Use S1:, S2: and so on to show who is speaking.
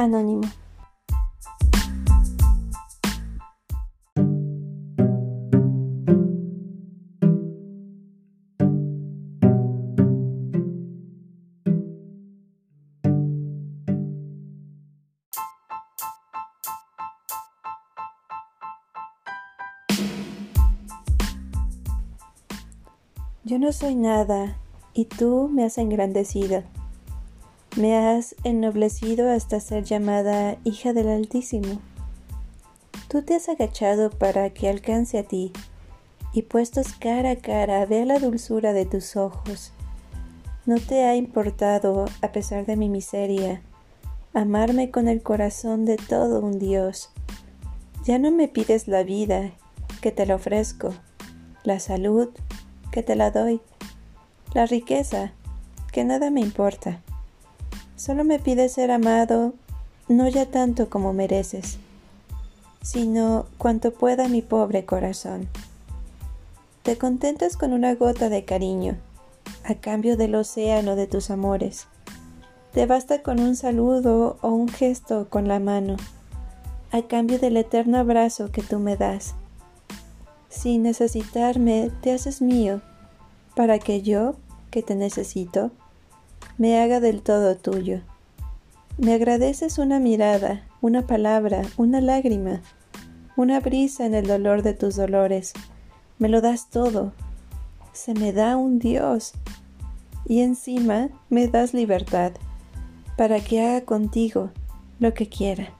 S1: Anónimo. Yo no soy nada, y tú me has engrandecido. Me has ennoblecido hasta ser llamada hija del Altísimo. Tú te has agachado para que alcance a ti, y puestos cara a cara vea la dulzura de tus ojos. No te ha importado, a pesar de mi miseria, amarme con el corazón de todo un Dios. Ya no me pides la vida, que te la ofrezco, la salud, que te la doy, la riqueza, que nada me importa. Solo me pides ser amado, no ya tanto como mereces, sino cuanto pueda mi pobre corazón. Te contentas con una gota de cariño, a cambio del océano de tus amores. Te basta con un saludo o un gesto con la mano, a cambio del eterno abrazo que tú me das. Sin necesitarme, te haces mío, para que yo, que te necesito, me haga del todo tuyo. Me agradeces una mirada, una palabra, una lágrima, una brisa en el dolor de tus dolores. Me lo das todo. Se me da un Dios. Y encima me das libertad para que haga contigo lo que quiera.